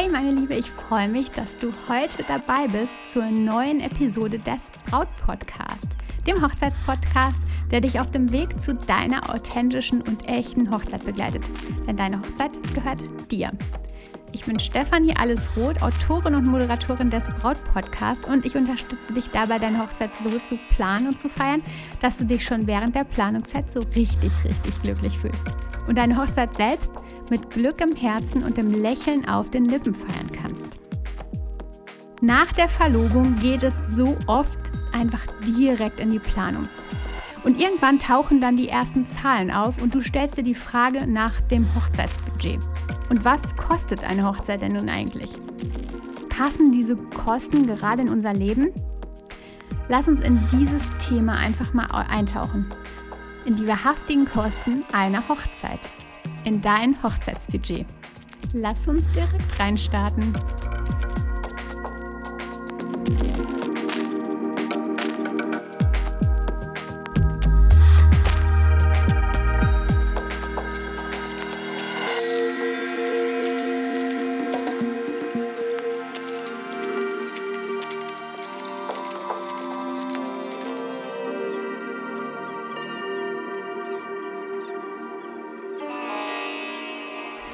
Hey meine Liebe, ich freue mich, dass du heute dabei bist zur neuen Episode des Braut Podcast, dem Hochzeitspodcast, der dich auf dem Weg zu deiner authentischen und echten Hochzeit begleitet. Denn deine Hochzeit gehört dir. Ich bin Stefanie Allesroth, Autorin und Moderatorin des Braut-Podcast und ich unterstütze dich dabei, deine Hochzeit so zu planen und zu feiern, dass du dich schon während der Planungszeit so richtig, richtig glücklich fühlst. Und deine Hochzeit selbst mit Glück im Herzen und dem Lächeln auf den Lippen feiern kannst. Nach der Verlobung geht es so oft einfach direkt in die Planung. Und irgendwann tauchen dann die ersten Zahlen auf und du stellst dir die Frage nach dem Hochzeitsbudget. Und was kostet eine Hochzeit denn nun eigentlich? Passen diese Kosten gerade in unser Leben? Lass uns in dieses Thema einfach mal eintauchen. In die wahrhaftigen Kosten einer Hochzeit. In dein Hochzeitsbudget. Lass uns direkt reinstarten.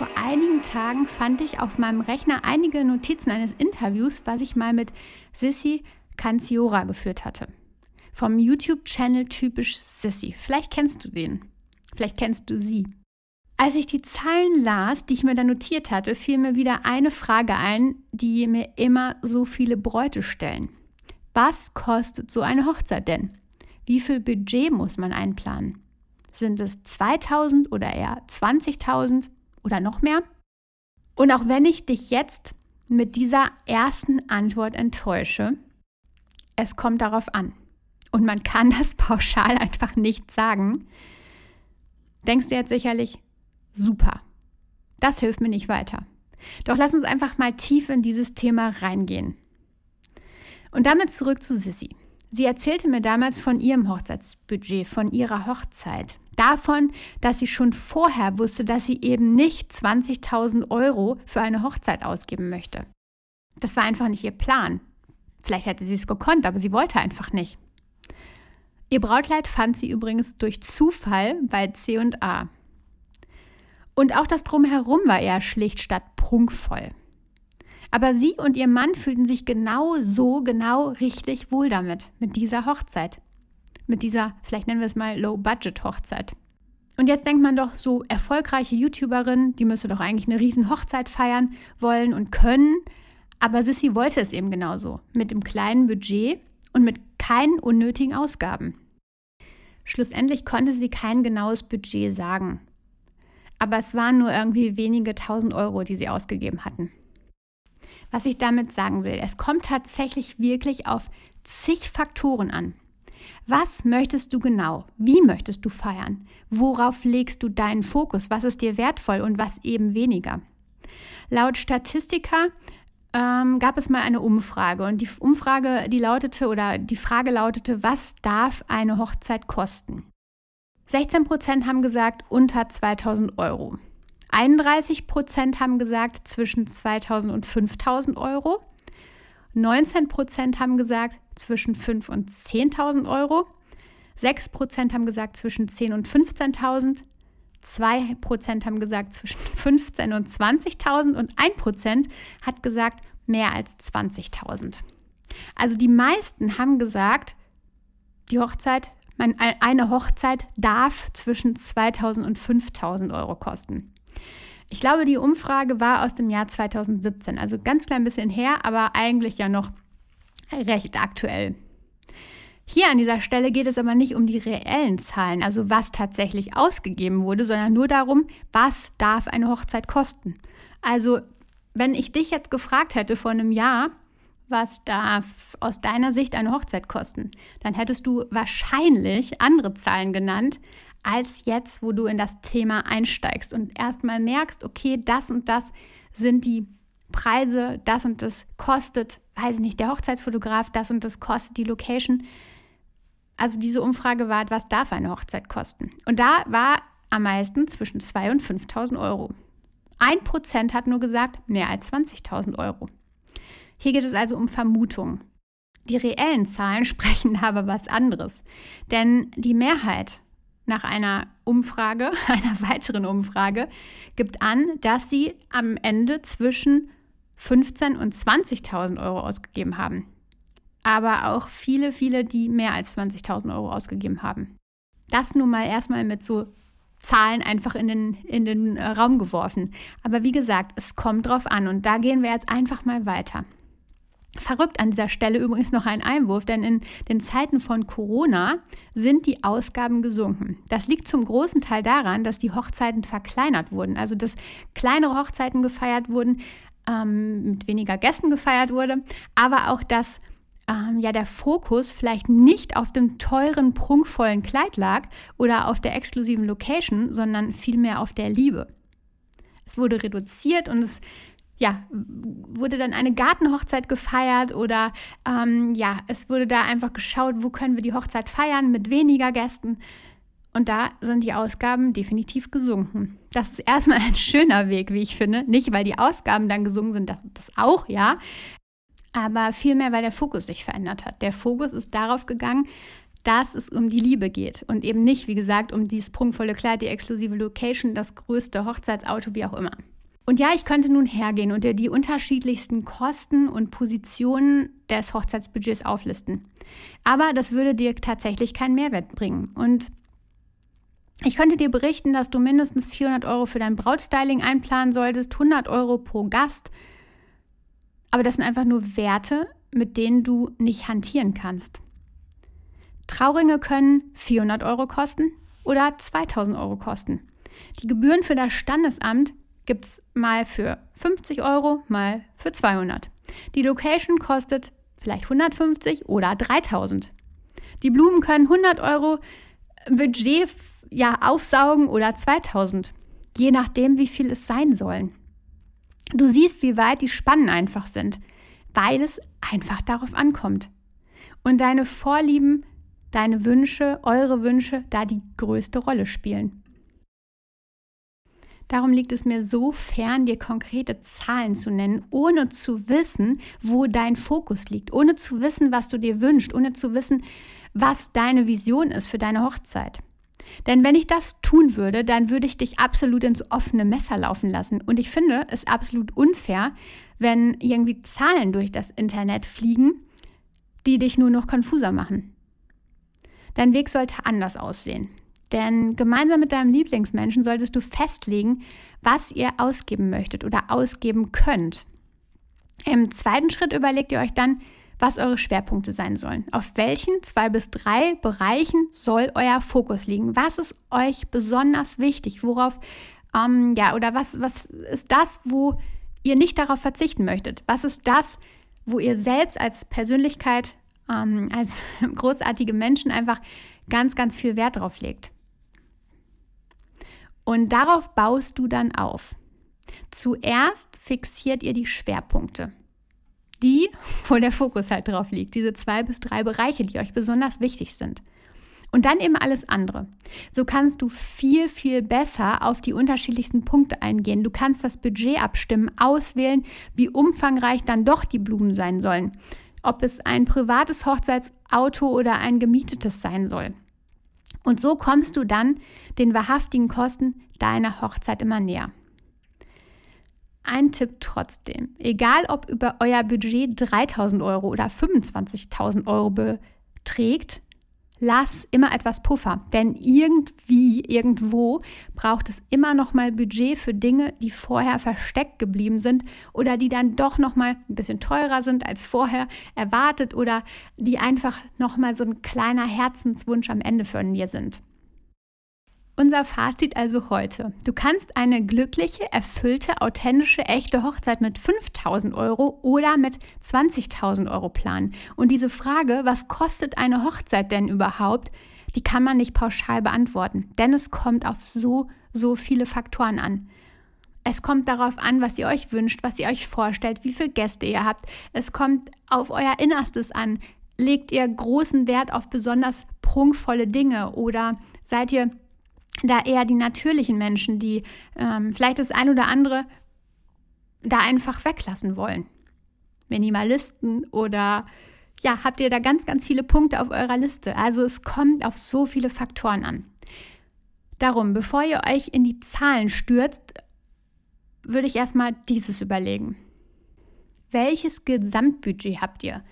Vor einigen Tagen fand ich auf meinem Rechner einige Notizen eines Interviews, was ich mal mit Sissy Canziora geführt hatte. Vom YouTube-Channel typisch Sissy. Vielleicht kennst du den. Vielleicht kennst du sie. Als ich die Zeilen las, die ich mir da notiert hatte, fiel mir wieder eine Frage ein, die mir immer so viele Bräute stellen. Was kostet so eine Hochzeit denn? Wie viel Budget muss man einplanen? Sind es 2000 oder eher 20.000? Oder noch mehr? Und auch wenn ich dich jetzt mit dieser ersten Antwort enttäusche, es kommt darauf an. Und man kann das pauschal einfach nicht sagen. Denkst du jetzt sicherlich, super, das hilft mir nicht weiter. Doch lass uns einfach mal tief in dieses Thema reingehen. Und damit zurück zu Sissy. Sie erzählte mir damals von ihrem Hochzeitsbudget, von ihrer Hochzeit, Davon, dass sie schon vorher wusste, dass sie eben nicht 20.000 Euro für eine Hochzeit ausgeben möchte. Das war einfach nicht ihr Plan. Vielleicht hätte sie es gekonnt, aber sie wollte einfach nicht. Ihr Brautkleid fand sie übrigens durch Zufall bei C&A. Und auch das Drumherum war eher schlicht statt prunkvoll. Aber sie und ihr Mann fühlten sich genau so, genau richtig wohl damit, mit dieser Hochzeit mit dieser, vielleicht nennen wir es mal Low-Budget-Hochzeit. Und jetzt denkt man doch, so erfolgreiche YouTuberin, die müsste doch eigentlich eine riesen Hochzeit feiern wollen und können. Aber Sissy wollte es eben genauso, mit dem kleinen Budget und mit keinen unnötigen Ausgaben. Schlussendlich konnte sie kein genaues Budget sagen. Aber es waren nur irgendwie wenige tausend Euro, die sie ausgegeben hatten. Was ich damit sagen will, es kommt tatsächlich wirklich auf zig Faktoren an. Was möchtest du genau? Wie möchtest du feiern? Worauf legst du deinen Fokus? Was ist dir wertvoll und was eben weniger? Laut Statistiker ähm, gab es mal eine Umfrage und die Umfrage, die lautete oder die Frage lautete, was darf eine Hochzeit kosten? 16 Prozent haben gesagt unter 2000 Euro. 31 Prozent haben gesagt zwischen 2000 und 5000 Euro. 19 Prozent haben gesagt zwischen 5.000 und 10.000 Euro. 6 Prozent haben gesagt zwischen 10.000 und 15.000. 2 Prozent haben gesagt zwischen 15.000 und 20.000 und 1 Prozent hat gesagt mehr als 20.000. Also die meisten haben gesagt, die Hochzeit, eine Hochzeit darf zwischen 2.000 und 5.000 Euro kosten. Ich glaube, die Umfrage war aus dem Jahr 2017, also ganz klein bisschen her, aber eigentlich ja noch recht aktuell. Hier an dieser Stelle geht es aber nicht um die reellen Zahlen, also was tatsächlich ausgegeben wurde, sondern nur darum, was darf eine Hochzeit kosten. Also, wenn ich dich jetzt gefragt hätte vor einem Jahr, was darf aus deiner Sicht eine Hochzeit kosten, dann hättest du wahrscheinlich andere Zahlen genannt, als jetzt, wo du in das Thema einsteigst und erstmal merkst, okay, das und das sind die Preise, das und das kostet, weiß ich nicht, der Hochzeitsfotograf, das und das kostet die Location. Also diese Umfrage war, was darf eine Hochzeit kosten? Und da war am meisten zwischen 2.000 und 5.000 Euro. Ein Prozent hat nur gesagt, mehr als 20.000 Euro. Hier geht es also um Vermutungen. Die reellen Zahlen sprechen aber was anderes. Denn die Mehrheit nach einer Umfrage, einer weiteren Umfrage, gibt an, dass sie am Ende zwischen 15.000 und 20.000 Euro ausgegeben haben. Aber auch viele, viele, die mehr als 20.000 Euro ausgegeben haben. Das nun mal erstmal mit so Zahlen einfach in den, in den äh, Raum geworfen. Aber wie gesagt, es kommt drauf an und da gehen wir jetzt einfach mal weiter. Verrückt an dieser Stelle übrigens noch ein Einwurf, denn in den Zeiten von Corona sind die Ausgaben gesunken. Das liegt zum großen Teil daran, dass die Hochzeiten verkleinert wurden, also dass kleinere Hochzeiten gefeiert wurden, ähm, mit weniger Gästen gefeiert wurde, aber auch, dass ähm, ja der Fokus vielleicht nicht auf dem teuren, prunkvollen Kleid lag oder auf der exklusiven Location, sondern vielmehr auf der Liebe. Es wurde reduziert und es ja, wurde dann eine Gartenhochzeit gefeiert oder ähm, ja, es wurde da einfach geschaut, wo können wir die Hochzeit feiern mit weniger Gästen. Und da sind die Ausgaben definitiv gesunken. Das ist erstmal ein schöner Weg, wie ich finde. Nicht, weil die Ausgaben dann gesunken sind, das auch, ja. Aber vielmehr, weil der Fokus sich verändert hat. Der Fokus ist darauf gegangen, dass es um die Liebe geht und eben nicht, wie gesagt, um dieses prunkvolle Kleid, die exklusive Location, das größte Hochzeitsauto, wie auch immer. Und ja, ich könnte nun hergehen und dir die unterschiedlichsten Kosten und Positionen des Hochzeitsbudgets auflisten. Aber das würde dir tatsächlich keinen Mehrwert bringen. Und ich könnte dir berichten, dass du mindestens 400 Euro für dein Brautstyling einplanen solltest, 100 Euro pro Gast. Aber das sind einfach nur Werte, mit denen du nicht hantieren kannst. Trauringe können 400 Euro kosten oder 2000 Euro kosten. Die Gebühren für das Standesamt gibt es mal für 50 Euro, mal für 200. Die Location kostet vielleicht 150 oder 3000. Die Blumen können 100 Euro Budget ja, aufsaugen oder 2000, je nachdem, wie viel es sein sollen. Du siehst, wie weit die Spannen einfach sind, weil es einfach darauf ankommt. Und deine Vorlieben, deine Wünsche, eure Wünsche da die größte Rolle spielen. Darum liegt es mir so fern, dir konkrete Zahlen zu nennen, ohne zu wissen, wo dein Fokus liegt, ohne zu wissen, was du dir wünschst, ohne zu wissen, was deine Vision ist für deine Hochzeit. Denn wenn ich das tun würde, dann würde ich dich absolut ins offene Messer laufen lassen. Und ich finde es absolut unfair, wenn irgendwie Zahlen durch das Internet fliegen, die dich nur noch konfuser machen. Dein Weg sollte anders aussehen. Denn gemeinsam mit deinem Lieblingsmenschen solltest du festlegen, was ihr ausgeben möchtet oder ausgeben könnt. Im zweiten Schritt überlegt ihr euch dann, was eure Schwerpunkte sein sollen. Auf welchen zwei bis drei Bereichen soll euer Fokus liegen? Was ist euch besonders wichtig? Worauf, ähm, ja, oder was, was ist das, wo ihr nicht darauf verzichten möchtet? Was ist das, wo ihr selbst als Persönlichkeit, ähm, als großartige Menschen einfach ganz, ganz viel Wert drauf legt? Und darauf baust du dann auf. Zuerst fixiert ihr die Schwerpunkte. Die, wo der Fokus halt drauf liegt. Diese zwei bis drei Bereiche, die euch besonders wichtig sind. Und dann eben alles andere. So kannst du viel, viel besser auf die unterschiedlichsten Punkte eingehen. Du kannst das Budget abstimmen, auswählen, wie umfangreich dann doch die Blumen sein sollen. Ob es ein privates Hochzeitsauto oder ein gemietetes sein soll. Und so kommst du dann den wahrhaftigen Kosten deiner Hochzeit immer näher. Ein Tipp trotzdem, egal ob über euer Budget 3000 Euro oder 25.000 Euro beträgt, lass immer etwas Puffer, denn irgendwie, irgendwo braucht es immer noch mal Budget für Dinge, die vorher versteckt geblieben sind oder die dann doch noch mal ein bisschen teurer sind als vorher erwartet oder die einfach noch mal so ein kleiner Herzenswunsch am Ende für dir sind. Unser Fazit also heute. Du kannst eine glückliche, erfüllte, authentische, echte Hochzeit mit 5000 Euro oder mit 20.000 Euro planen. Und diese Frage, was kostet eine Hochzeit denn überhaupt, die kann man nicht pauschal beantworten, denn es kommt auf so, so viele Faktoren an. Es kommt darauf an, was ihr euch wünscht, was ihr euch vorstellt, wie viele Gäste ihr habt. Es kommt auf euer Innerstes an. Legt ihr großen Wert auf besonders prunkvolle Dinge oder seid ihr da eher die natürlichen Menschen, die ähm, vielleicht das ein oder andere da einfach weglassen wollen. Minimalisten oder ja, habt ihr da ganz, ganz viele Punkte auf eurer Liste. Also es kommt auf so viele Faktoren an. Darum, bevor ihr euch in die Zahlen stürzt, würde ich erstmal dieses überlegen. Welches Gesamtbudget habt ihr?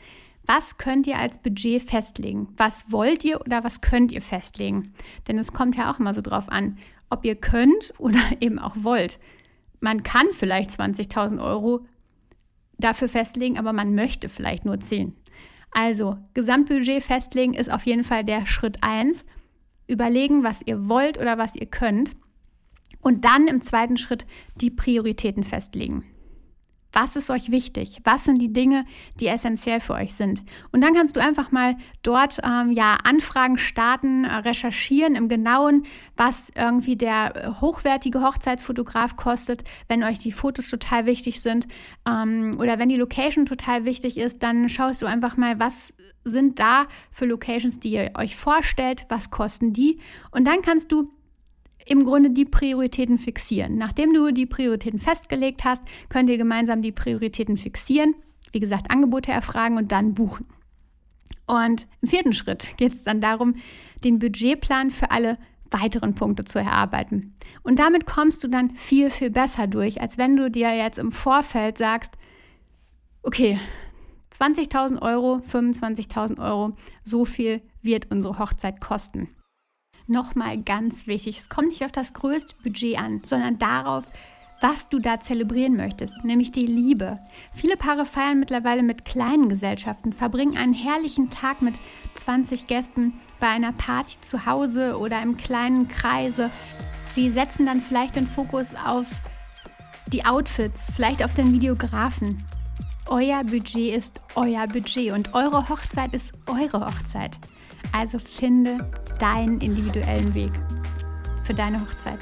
Was könnt ihr als Budget festlegen? Was wollt ihr oder was könnt ihr festlegen? Denn es kommt ja auch immer so drauf an, ob ihr könnt oder eben auch wollt. Man kann vielleicht 20.000 Euro dafür festlegen, aber man möchte vielleicht nur 10. Also, Gesamtbudget festlegen ist auf jeden Fall der Schritt 1. Überlegen, was ihr wollt oder was ihr könnt. Und dann im zweiten Schritt die Prioritäten festlegen. Was ist euch wichtig? Was sind die Dinge, die essentiell für euch sind? Und dann kannst du einfach mal dort ähm, ja Anfragen starten, äh, recherchieren im Genauen, was irgendwie der äh, hochwertige Hochzeitsfotograf kostet, wenn euch die Fotos total wichtig sind ähm, oder wenn die Location total wichtig ist, dann schaust du einfach mal, was sind da für Locations, die ihr euch vorstellt, was kosten die und dann kannst du im Grunde die Prioritäten fixieren. Nachdem du die Prioritäten festgelegt hast, könnt ihr gemeinsam die Prioritäten fixieren, wie gesagt, Angebote erfragen und dann buchen. Und im vierten Schritt geht es dann darum, den Budgetplan für alle weiteren Punkte zu erarbeiten. Und damit kommst du dann viel, viel besser durch, als wenn du dir jetzt im Vorfeld sagst, okay, 20.000 Euro, 25.000 Euro, so viel wird unsere Hochzeit kosten nochmal ganz wichtig, es kommt nicht auf das größte Budget an, sondern darauf, was du da zelebrieren möchtest, nämlich die Liebe. Viele Paare feiern mittlerweile mit kleinen Gesellschaften, verbringen einen herrlichen Tag mit 20 Gästen bei einer Party zu Hause oder im kleinen Kreise. Sie setzen dann vielleicht den Fokus auf die Outfits, vielleicht auf den Videografen. Euer Budget ist euer Budget und eure Hochzeit ist eure Hochzeit. Also finde deinen individuellen Weg für deine Hochzeit.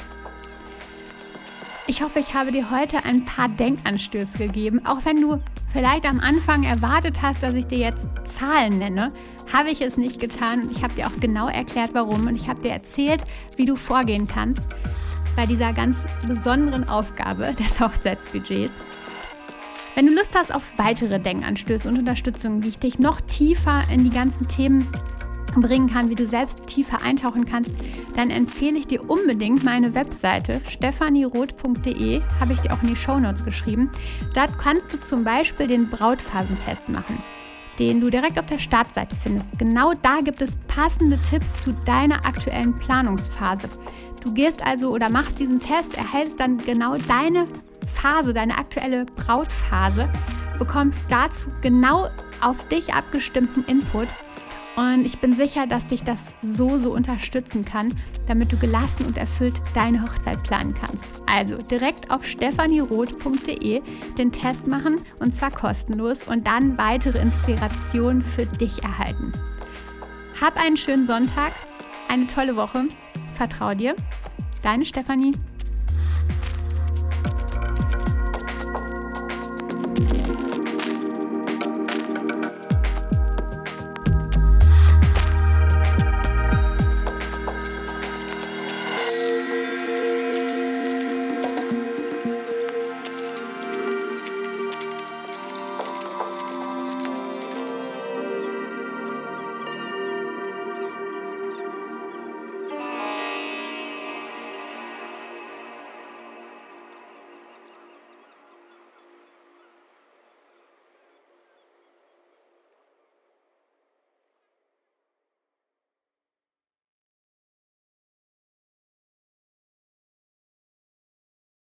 Ich hoffe, ich habe dir heute ein paar Denkanstöße gegeben. Auch wenn du vielleicht am Anfang erwartet hast, dass ich dir jetzt Zahlen nenne, habe ich es nicht getan und ich habe dir auch genau erklärt, warum und ich habe dir erzählt, wie du vorgehen kannst bei dieser ganz besonderen Aufgabe des Hochzeitsbudgets. Wenn du Lust hast auf weitere Denkanstöße und Unterstützung, wie ich dich noch tiefer in die ganzen Themen bringen kann, wie du selbst tiefer eintauchen kannst, dann empfehle ich dir unbedingt meine Webseite stephanieroth.de, habe ich dir auch in die Shownotes geschrieben. Dort kannst du zum Beispiel den Brautphasentest machen, den du direkt auf der Startseite findest. Genau da gibt es passende Tipps zu deiner aktuellen Planungsphase. Du gehst also oder machst diesen Test, erhältst dann genau deine Phase, deine aktuelle Brautphase, bekommst dazu genau auf dich abgestimmten Input und ich bin sicher, dass dich das so, so unterstützen kann, damit du gelassen und erfüllt deine Hochzeit planen kannst. Also direkt auf stephanieroth.de den Test machen und zwar kostenlos und dann weitere Inspirationen für dich erhalten. Hab einen schönen Sonntag, eine tolle Woche. Vertrau dir. Deine Stefanie.